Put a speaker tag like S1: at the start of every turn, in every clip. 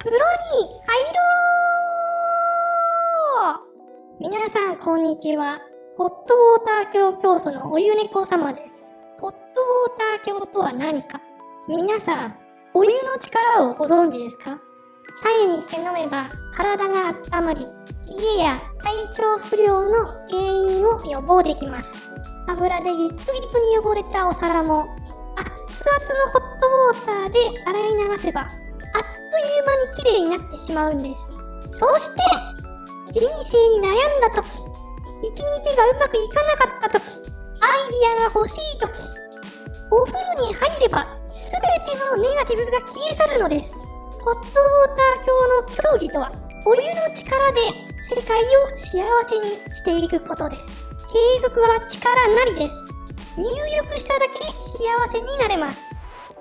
S1: 風呂に入ろう皆さん、こんにちは。ホットウォーター教教祖のお湯猫様です。ホットウォーター教とは何か？皆さん、お湯の力をご存知ですか？左右にして飲めば体が温まり、冷えや体調不良の原因を予防できます。油でギットギットに汚れたお皿も熱々のホットウォーターで洗い流せばあっという間に綺麗になってしまうんです。そうして人生に悩んだ時一日がうまくいかなかった時アイディアが欲しい時お風呂に入れば全てのネガティブが消え去るのです。ホットウォーター教の競技とはお湯の力で世界を幸せにしていくことです。継続は力なりです。入浴しただけで幸せになれます。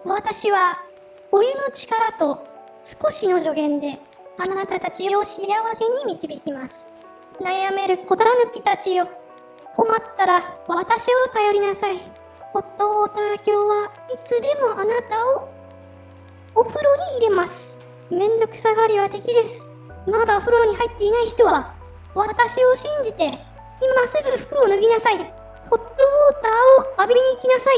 S1: 私はお湯の力と少しの助言であなたたちを幸せに導きます。悩める子だぬきたちよ。困ったら私を頼りなさい。ホットウォーター教はいつでもあなたをお風呂に入れます。めんどくさがりは敵です。まだお風呂に入っていない人は私を信じて今すぐ服を脱ぎなさい。ホットウォーターを浴びに行きなさい。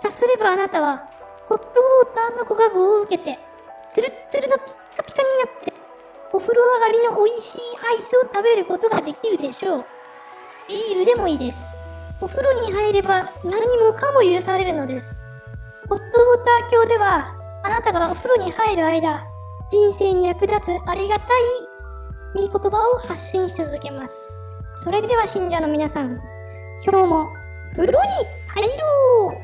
S1: さすればあなたはホットウォーターのご加護を受けてツルッツルのピッカピカになってお風呂上がりの美味しいアイスを食べることができるでしょう。ビールでもいいです。お風呂に入れば何もかも許されるのです。ホットウォーター教ではあなたがお風呂に入る間人生に役立つありがたい御言葉を発信し続けます。それでは信者の皆さん今日も風呂に入ろう。